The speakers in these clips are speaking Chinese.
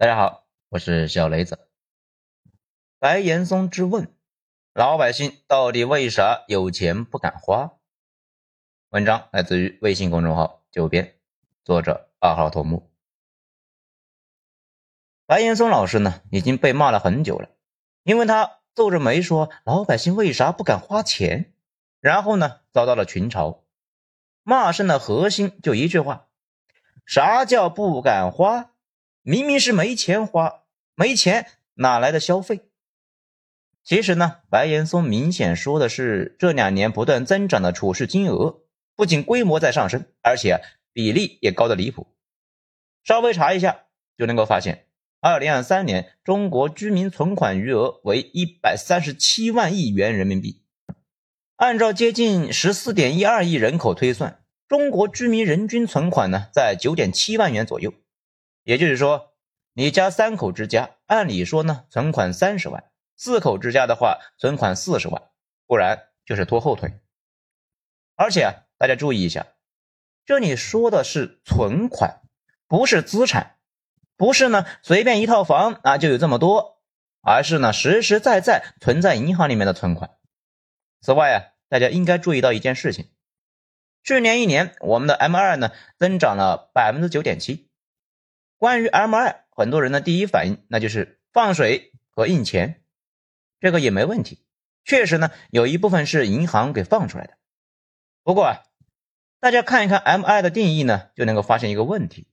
大家好，我是小雷子。白岩松之问：老百姓到底为啥有钱不敢花？文章来自于微信公众号“九编”，作者二号头目。白岩松老师呢，已经被骂了很久了，因为他皱着眉说：“老百姓为啥不敢花钱？”然后呢，遭到了群嘲。骂声的核心就一句话：啥叫不敢花？明明是没钱花，没钱哪来的消费？其实呢，白岩松明显说的是这两年不断增长的处事金额，不仅规模在上升，而且比例也高的离谱。稍微查一下就能够发现，二零二三年中国居民存款余额为一百三十七万亿元人民币。按照接近十四点一二亿人口推算，中国居民人均存款呢在九点七万元左右。也就是说，你家三口之家，按理说呢，存款三十万；四口之家的话，存款四十万，不然就是拖后腿。而且啊，大家注意一下，这里说的是存款，不是资产，不是呢随便一套房啊就有这么多，而是呢实实在在存在银行里面的存款。此外啊，大家应该注意到一件事情：去年一年，我们的 M 二呢增长了百分之九点七。关于 M 二，很多人的第一反应那就是放水和印钱，这个也没问题。确实呢，有一部分是银行给放出来的。不过啊，大家看一看 M 二的定义呢，就能够发现一个问题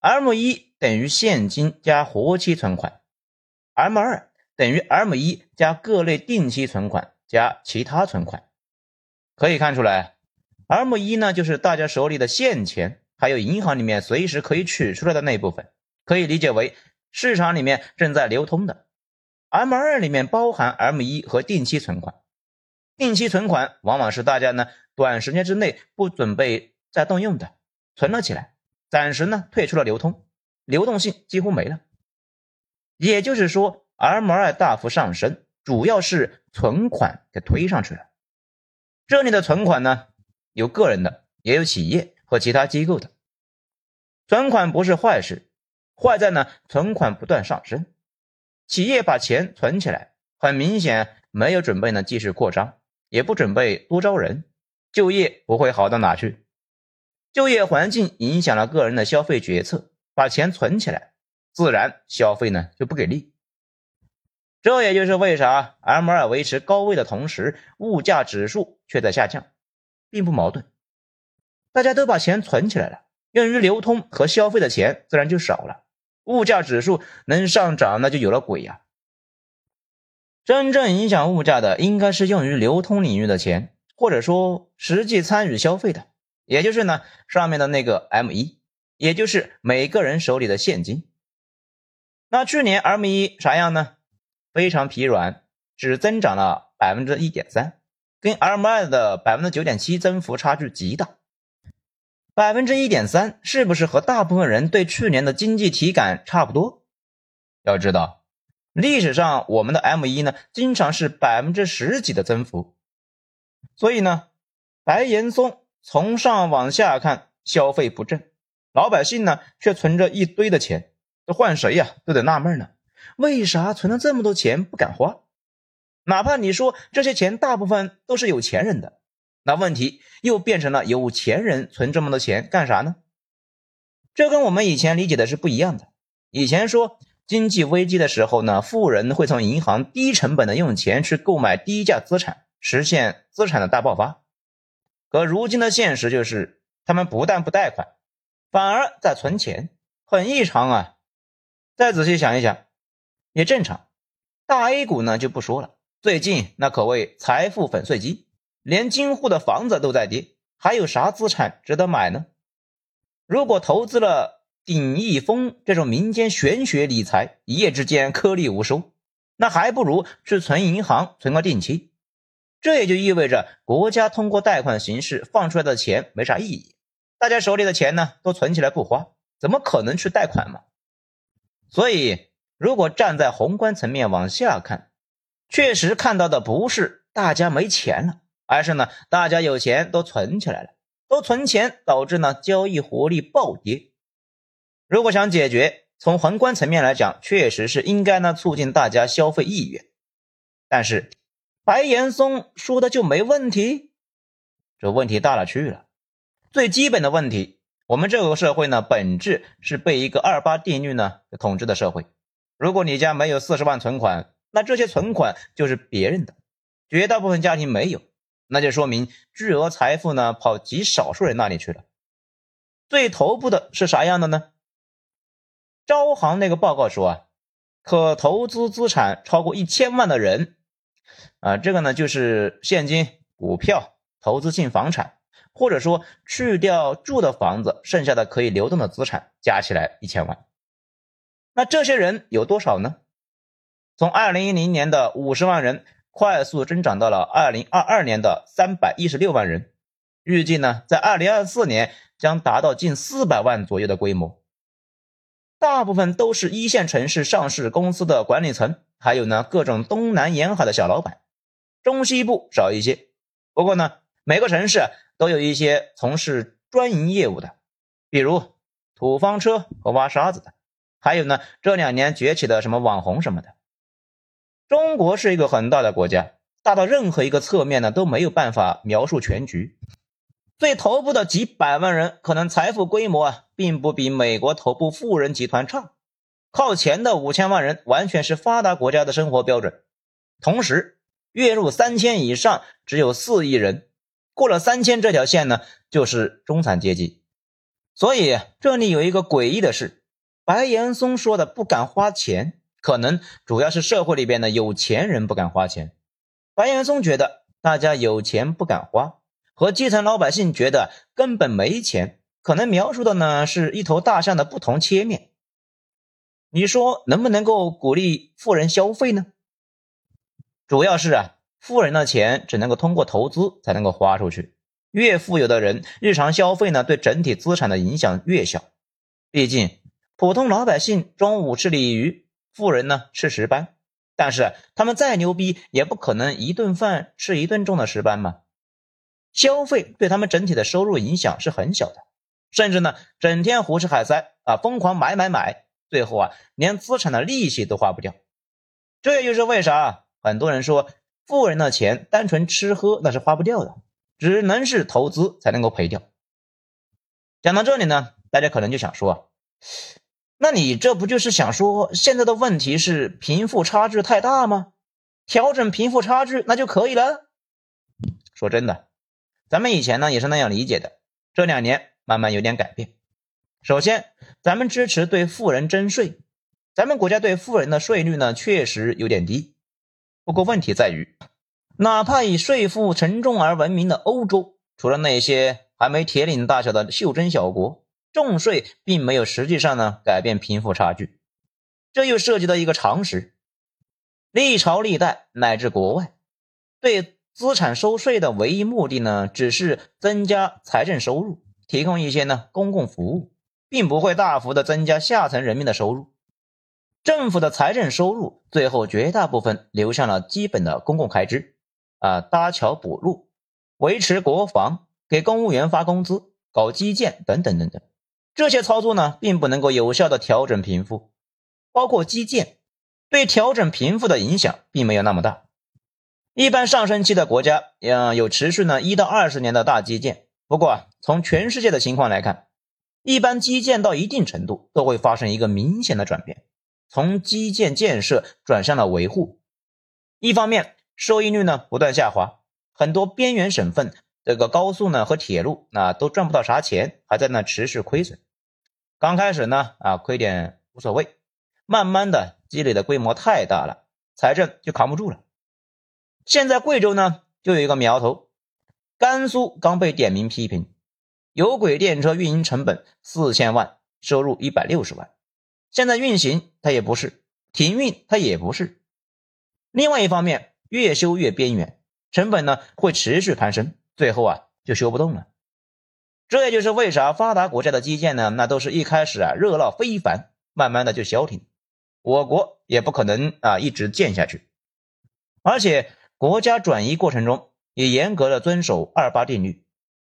：M 一等于现金加活期存款，M 二等于 M 一加各类定期存款加其他存款。可以看出来，M 一呢就是大家手里的现钱。还有银行里面随时可以取出来的那部分，可以理解为市场里面正在流通的。M 二里面包含 M 一和定期存款，定期存款往往是大家呢短时间之内不准备再动用的，存了起来，暂时呢退出了流通，流动性几乎没了。也就是说，M 二大幅上升，主要是存款给推上去了。这里的存款呢，有个人的，也有企业。和其他机构的存款不是坏事，坏在呢存款不断上升。企业把钱存起来，很明显没有准备呢继续扩张，也不准备多招人，就业不会好到哪去。就业环境影响了个人的消费决策，把钱存起来，自然消费呢就不给力。这也就是为啥 M 二维持高位的同时，物价指数却在下降，并不矛盾。大家都把钱存起来了，用于流通和消费的钱自然就少了，物价指数能上涨那就有了鬼呀！真正影响物价的应该是用于流通领域的钱，或者说实际参与消费的，也就是呢上面的那个 M 一，也就是每个人手里的现金。那去年 M 一啥样呢？非常疲软，只增长了百分之一点三，跟 M 二的百分之九点七增幅差距极大。百分之一点三，是不是和大部分人对去年的经济体感差不多？要知道，历史上我们的 M 一呢，经常是百分之十几的增幅。所以呢，白岩松从上往下看，消费不振，老百姓呢却存着一堆的钱，这换谁呀都得纳闷呢，为啥存了这么多钱不敢花？哪怕你说这些钱大部分都是有钱人的。那问题又变成了有钱人存这么多钱干啥呢？这跟我们以前理解的是不一样的。以前说经济危机的时候呢，富人会从银行低成本的用钱去购买低价资产，实现资产的大爆发。可如今的现实就是，他们不但不贷款，反而在存钱，很异常啊。再仔细想一想，也正常。大 A 股呢就不说了，最近那可谓财富粉碎机。连京沪的房子都在跌，还有啥资产值得买呢？如果投资了鼎益丰这种民间玄学理财，一夜之间颗粒无收，那还不如去存银行存个定期。这也就意味着国家通过贷款形式放出来的钱没啥意义，大家手里的钱呢都存起来不花，怎么可能去贷款嘛？所以，如果站在宏观层面往下看，确实看到的不是大家没钱了。而是呢，大家有钱都存起来了，都存钱导致呢交易活力暴跌。如果想解决，从宏观层面来讲，确实是应该呢促进大家消费意愿。但是白岩松说的就没问题？这问题大了去了。最基本的问题，我们这个社会呢，本质是被一个二八定律呢统治的社会。如果你家没有四十万存款，那这些存款就是别人的。绝大部分家庭没有，那就说明巨额财富呢跑极少数人那里去了。最头部的是啥样的呢？招行那个报告说啊，可投资资产超过一千万的人，啊，这个呢就是现金、股票、投资性房产，或者说去掉住的房子，剩下的可以流动的资产加起来一千万。那这些人有多少呢？从二零一零年的五十万人，快速增长到了二零二二年的三百一十六万人，预计呢，在二零二四年将达到近四百万左右的规模。大部分都是一线城市上市公司的管理层，还有呢各种东南沿海的小老板，中西部少一些。不过呢，每个城市都有一些从事专营业务的，比如土方车和挖沙子的，还有呢这两年崛起的什么网红什么的。中国是一个很大的国家，大到任何一个侧面呢都没有办法描述全局。最头部的几百万人，可能财富规模啊，并不比美国头部富人集团差。靠前的五千万人，完全是发达国家的生活标准。同时，月入三千以上只有四亿人，过了三千这条线呢，就是中产阶级。所以这里有一个诡异的事：白岩松说的不敢花钱，可能主要是社会里边的有钱人不敢花钱。白岩松觉得大家有钱不敢花。和基层老百姓觉得根本没钱，可能描述的呢是一头大象的不同切面。你说能不能够鼓励富人消费呢？主要是啊，富人的钱只能够通过投资才能够花出去。越富有的人，日常消费呢对整体资产的影响越小。毕竟普通老百姓中午吃鲤鱼，富人呢吃石斑，但是他们再牛逼，也不可能一顿饭吃一顿重的石斑嘛。消费对他们整体的收入影响是很小的，甚至呢，整天胡吃海塞啊，疯狂买买买，最后啊，连资产的利息都花不掉。这也就是为啥很多人说，富人的钱单纯吃喝那是花不掉的，只能是投资才能够赔掉。讲到这里呢，大家可能就想说，那你这不就是想说现在的问题是贫富差距太大吗？调整贫富差距那就可以了？说真的。咱们以前呢也是那样理解的，这两年慢慢有点改变。首先，咱们支持对富人征税，咱们国家对富人的税率呢确实有点低。不过问题在于，哪怕以税负沉重而闻名的欧洲，除了那些还没铁岭大小的袖珍小国，重税并没有实际上呢改变贫富差距。这又涉及到一个常识：历朝历代乃至国外对。资产收税的唯一目的呢，只是增加财政收入，提供一些呢公共服务，并不会大幅的增加下层人民的收入。政府的财政收入最后绝大部分流向了基本的公共开支，啊，搭桥补路、维持国防、给公务员发工资、搞基建等等等等。这些操作呢，并不能够有效的调整贫富，包括基建对调整贫富的影响并没有那么大。一般上升期的国家，嗯，有持续呢一到二十年的大基建。不过啊，从全世界的情况来看，一般基建到一定程度都会发生一个明显的转变，从基建建设转向了维护。一方面，收益率呢不断下滑，很多边缘省份这个高速呢和铁路那都赚不到啥钱，还在那持续亏损。刚开始呢啊亏点无所谓，慢慢的积累的规模太大了，财政就扛不住了。现在贵州呢，就有一个苗头，甘肃刚被点名批评，有轨电车运营成本四千万，收入一百六十万，现在运行它也不是，停运它也不是。另外一方面，越修越边缘，成本呢会持续攀升，最后啊就修不动了。这也就是为啥发达国家的基建呢，那都是一开始啊热闹非凡，慢慢的就消停，我国也不可能啊一直建下去，而且。国家转移过程中也严格的遵守二八定律，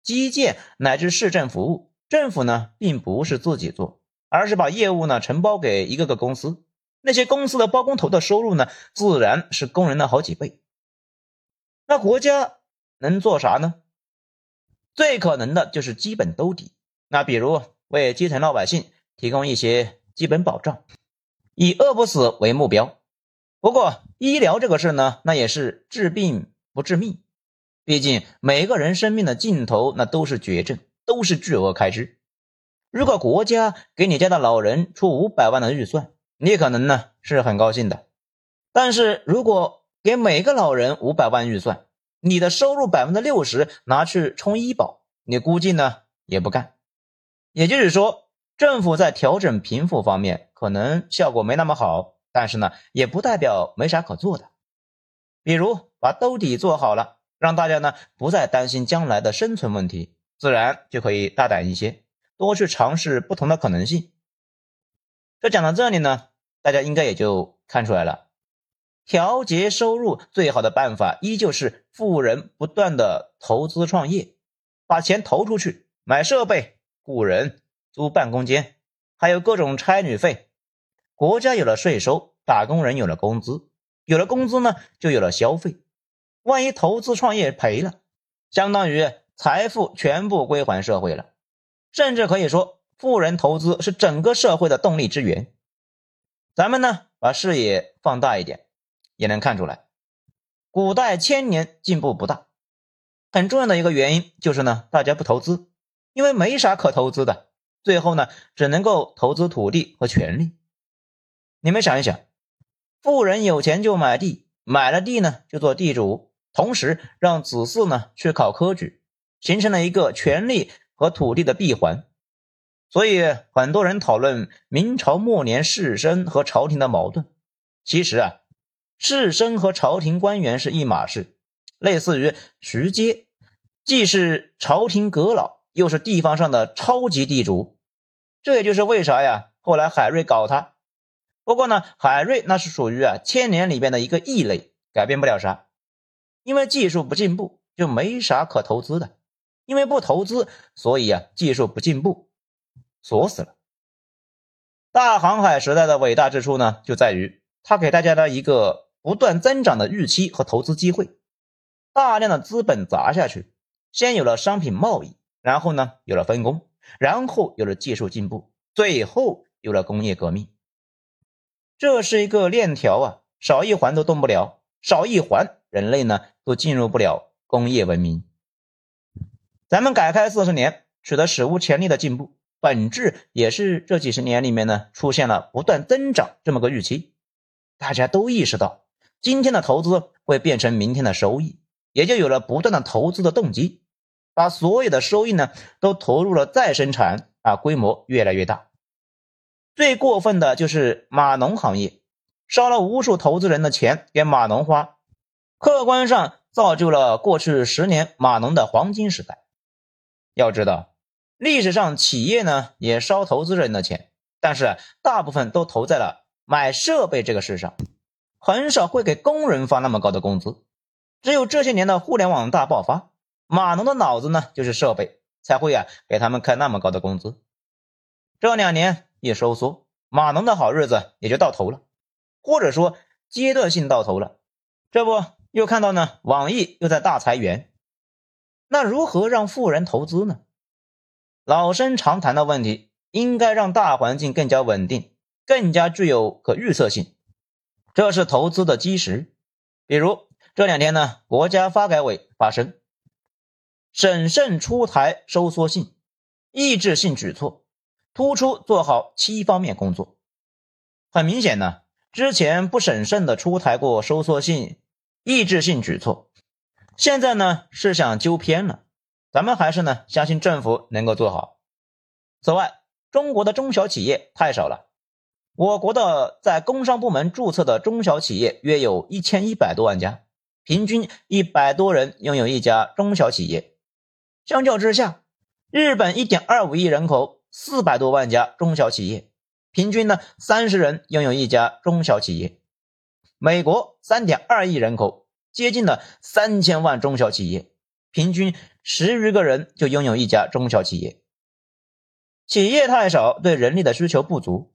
基建乃至市政服务，政府呢并不是自己做，而是把业务呢承包给一个个公司，那些公司的包工头的收入呢，自然是工人的好几倍。那国家能做啥呢？最可能的就是基本兜底。那比如为基层老百姓提供一些基本保障，以饿不死为目标。不过医疗这个事呢，那也是治病不治命，毕竟每个人生命的尽头那都是绝症，都是巨额开支。如果国家给你家的老人出五百万的预算，你可能呢是很高兴的。但是如果给每个老人五百万预算，你的收入百分之六十拿去充医保，你估计呢也不干。也就是说，政府在调整贫富方面可能效果没那么好。但是呢，也不代表没啥可做的。比如把兜底做好了，让大家呢不再担心将来的生存问题，自然就可以大胆一些，多去尝试不同的可能性。这讲到这里呢，大家应该也就看出来了，调节收入最好的办法依旧是富人不断的投资创业，把钱投出去买设备、雇人、租办公间，还有各种差旅费。国家有了税收，打工人有了工资，有了工资呢，就有了消费。万一投资创业赔了，相当于财富全部归还社会了。甚至可以说，富人投资是整个社会的动力之源。咱们呢，把视野放大一点，也能看出来，古代千年进步不大。很重要的一个原因就是呢，大家不投资，因为没啥可投资的，最后呢，只能够投资土地和权力。你们想一想，富人有钱就买地，买了地呢就做地主，同时让子嗣呢去考科举，形成了一个权力和土地的闭环。所以很多人讨论明朝末年士绅和朝廷的矛盾。其实啊，士绅和朝廷官员是一码事，类似于徐阶，既是朝廷阁老，又是地方上的超级地主。这也就是为啥呀，后来海瑞搞他。不过呢，海瑞那是属于啊千年里边的一个异类，改变不了啥，因为技术不进步，就没啥可投资的。因为不投资，所以啊技术不进步，锁死了。大航海时代的伟大之处呢，就在于它给大家的一个不断增长的预期和投资机会。大量的资本砸下去，先有了商品贸易，然后呢有了分工，然后有了技术进步，最后有了工业革命。这是一个链条啊，少一环都动不了，少一环，人类呢都进入不了工业文明。咱们改开四十年，取得史无前例的进步，本质也是这几十年里面呢出现了不断增长这么个预期。大家都意识到，今天的投资会变成明天的收益，也就有了不断的投资的动机，把所有的收益呢都投入了再生产啊，规模越来越大。最过分的就是码农行业，烧了无数投资人的钱给码农花，客观上造就了过去十年码农的黄金时代。要知道，历史上企业呢也烧投资人的钱，但是大部分都投在了买设备这个事上，很少会给工人发那么高的工资。只有这些年的互联网大爆发，码农的脑子呢就是设备，才会啊给他们开那么高的工资。这两年。一收缩，码农的好日子也就到头了，或者说阶段性到头了。这不又看到呢？网易又在大裁员。那如何让富人投资呢？老生常谈的问题，应该让大环境更加稳定，更加具有可预测性，这是投资的基石。比如这两天呢，国家发改委发声，审慎出台收缩性、抑制性举措。突出做好七方面工作，很明显呢，之前不审慎的出台过收缩性、抑制性举措，现在呢是想纠偏了。咱们还是呢相信政府能够做好。此外，中国的中小企业太少了，我国的在工商部门注册的中小企业约有一千一百多万家，平均一百多人拥有一家中小企业。相较之下，日本一点二五亿人口。四百多万家中小企业，平均呢三十人拥有一家中小企业。美国三点二亿人口，接近了三千万中小企业，平均十余个人就拥有一家中小企业。企业太少，对人力的需求不足。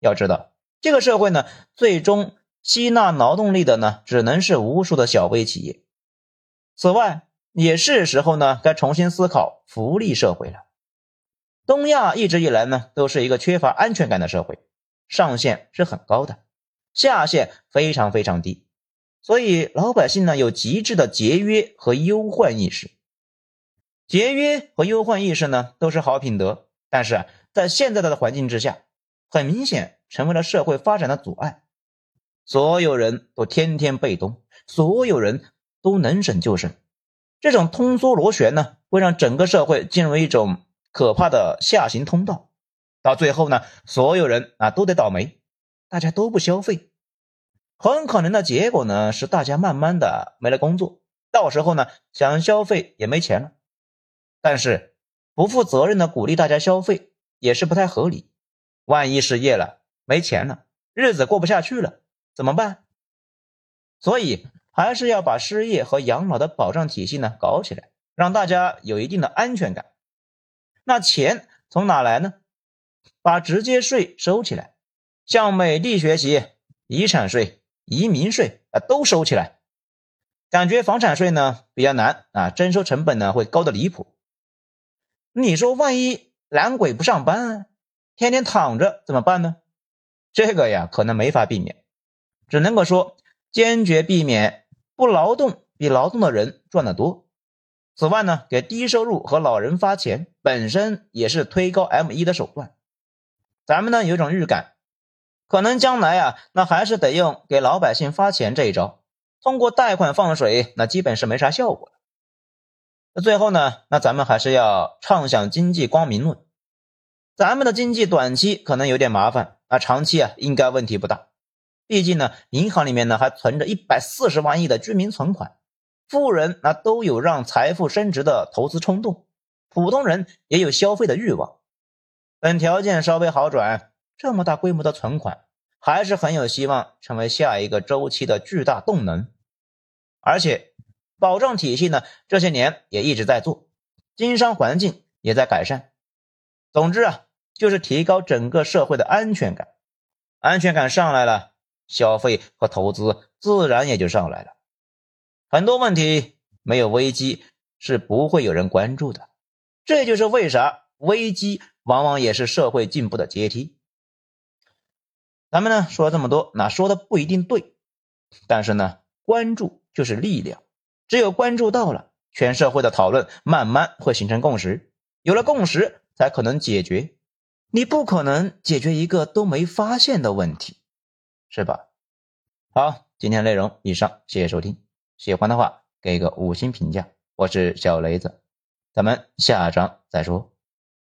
要知道，这个社会呢，最终吸纳劳动力的呢，只能是无数的小微企业。此外，也是时候呢，该重新思考福利社会了。东亚一直以来呢，都是一个缺乏安全感的社会，上限是很高的，下限非常非常低，所以老百姓呢有极致的节约和忧患意识。节约和忧患意识呢，都是好品德，但是，在现在的环境之下，很明显成为了社会发展的阻碍。所有人都天天被动，所有人都能省就省，这种通缩螺旋呢，会让整个社会进入一种可怕的下行通道。到最后呢，所有人啊都得倒霉，大家都不消费，很可能的结果呢，是大家慢慢的没了工作，到时候呢，想消费也没钱了。但是，不负责任的鼓励大家消费也是不太合理。万一失业了、没钱了、日子过不下去了，怎么办？所以还是要把失业和养老的保障体系呢搞起来，让大家有一定的安全感。那钱从哪来呢？把直接税收起来，向美帝学习，遗产税、移民税啊都收起来。感觉房产税呢比较难啊，征收成本呢会高的离谱。你说万一懒鬼不上班，天天躺着怎么办呢？这个呀，可能没法避免，只能够说坚决避免不劳动比劳动的人赚得多。此外呢，给低收入和老人发钱本身也是推高 M 一的手段。咱们呢有种预感，可能将来啊，那还是得用给老百姓发钱这一招，通过贷款放水，那基本是没啥效果。那最后呢？那咱们还是要畅想经济光明论。咱们的经济短期可能有点麻烦啊，长期啊应该问题不大。毕竟呢，银行里面呢还存着一百四十万亿的居民存款，富人那都有让财富升值的投资冲动，普通人也有消费的欲望。等条件稍微好转，这么大规模的存款还是很有希望成为下一个周期的巨大动能，而且。保障体系呢，这些年也一直在做，经商环境也在改善。总之啊，就是提高整个社会的安全感，安全感上来了，消费和投资自然也就上来了。很多问题没有危机是不会有人关注的，这就是为啥危机往往也是社会进步的阶梯。咱们呢说了这么多，那说的不一定对，但是呢，关注就是力量。只有关注到了，全社会的讨论慢慢会形成共识，有了共识才可能解决。你不可能解决一个都没发现的问题，是吧？好，今天内容以上，谢谢收听。喜欢的话给个五星评价。我是小雷子，咱们下章再说。